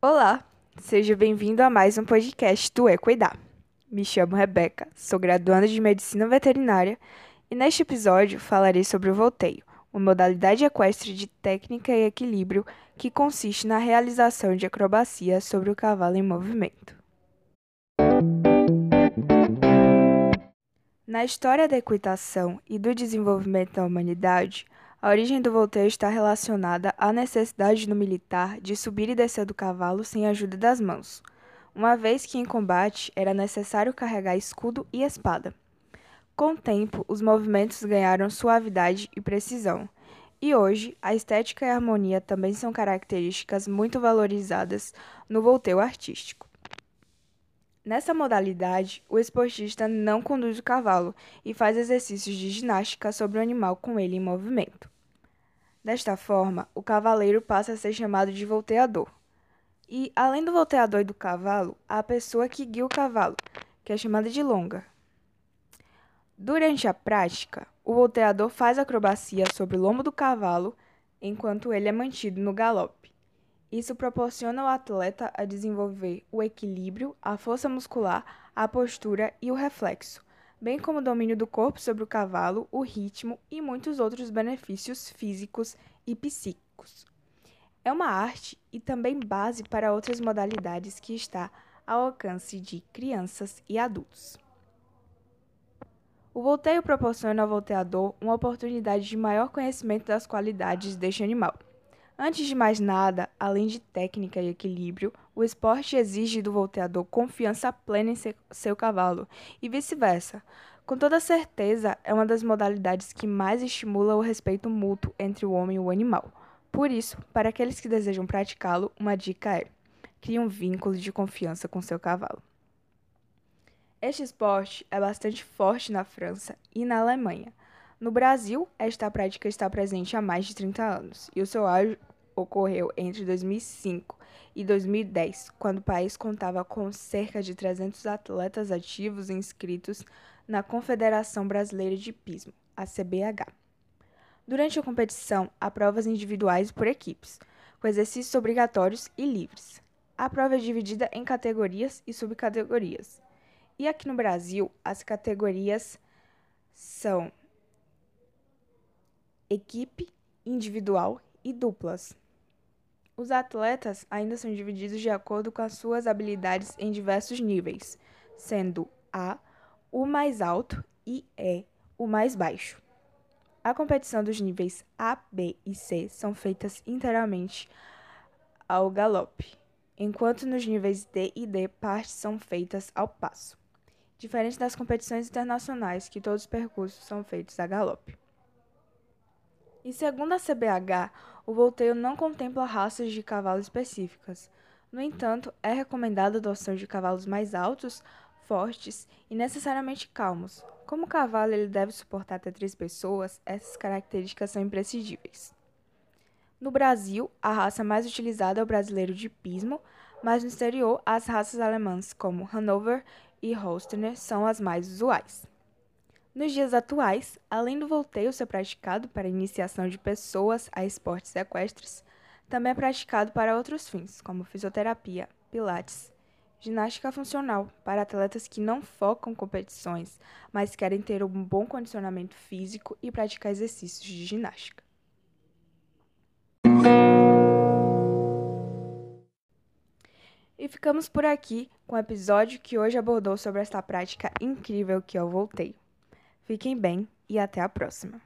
Olá, seja bem-vindo a mais um podcast do Equidar. Me chamo Rebeca, sou graduanda de Medicina Veterinária e neste episódio falarei sobre o volteio, uma modalidade equestre de técnica e equilíbrio que consiste na realização de acrobacia sobre o cavalo em movimento. Na história da equitação e do desenvolvimento da humanidade, a origem do volteio está relacionada à necessidade no militar de subir e descer do cavalo sem a ajuda das mãos, uma vez que em combate era necessário carregar escudo e espada. Com o tempo, os movimentos ganharam suavidade e precisão, e hoje a estética e a harmonia também são características muito valorizadas no volteio artístico. Nessa modalidade, o esportista não conduz o cavalo e faz exercícios de ginástica sobre o animal com ele em movimento. Desta forma, o cavaleiro passa a ser chamado de volteador. E, além do volteador e do cavalo, há a pessoa que guia o cavalo, que é chamada de longa. Durante a prática, o volteador faz acrobacia sobre o lombo do cavalo enquanto ele é mantido no galope. Isso proporciona ao atleta a desenvolver o equilíbrio, a força muscular, a postura e o reflexo, bem como o domínio do corpo sobre o cavalo, o ritmo e muitos outros benefícios físicos e psíquicos. É uma arte e também base para outras modalidades que está ao alcance de crianças e adultos. O volteio proporciona ao volteador uma oportunidade de maior conhecimento das qualidades deste animal. Antes de mais nada, além de técnica e equilíbrio, o esporte exige do volteador confiança plena em seu cavalo e vice-versa. Com toda certeza, é uma das modalidades que mais estimula o respeito mútuo entre o homem e o animal. Por isso, para aqueles que desejam praticá-lo, uma dica é: crie um vínculo de confiança com seu cavalo. Este esporte é bastante forte na França e na Alemanha. No Brasil, esta prática está presente há mais de 30 anos e o seu auge ocorreu entre 2005 e 2010, quando o país contava com cerca de 300 atletas ativos inscritos na Confederação Brasileira de Pismo, a CBH. Durante a competição, há provas individuais por equipes, com exercícios obrigatórios e livres. A prova é dividida em categorias e subcategorias. E aqui no Brasil, as categorias são equipe, individual e duplas. Os atletas ainda são divididos de acordo com as suas habilidades em diversos níveis, sendo A o mais alto e E o mais baixo. A competição dos níveis A, B e C são feitas inteiramente ao galope, enquanto nos níveis D e D partes são feitas ao passo, diferente das competições internacionais que todos os percursos são feitos a galope. E segundo a CBH, o volteio não contempla raças de cavalo específicas. No entanto, é recomendada a adoção de cavalos mais altos, fortes e necessariamente calmos. Como o cavalo ele deve suportar até três pessoas, essas características são imprescindíveis. No Brasil, a raça mais utilizada é o brasileiro de pismo, mas no exterior, as raças alemãs como Hanover e Holsteiner são as mais usuais. Nos dias atuais, além do volteio ser praticado para iniciação de pessoas a esportes equestres, também é praticado para outros fins, como fisioterapia, pilates, ginástica funcional para atletas que não focam competições, mas querem ter um bom condicionamento físico e praticar exercícios de ginástica. E ficamos por aqui com o episódio que hoje abordou sobre esta prática incrível que é o volteio. Fiquem bem e até a próxima!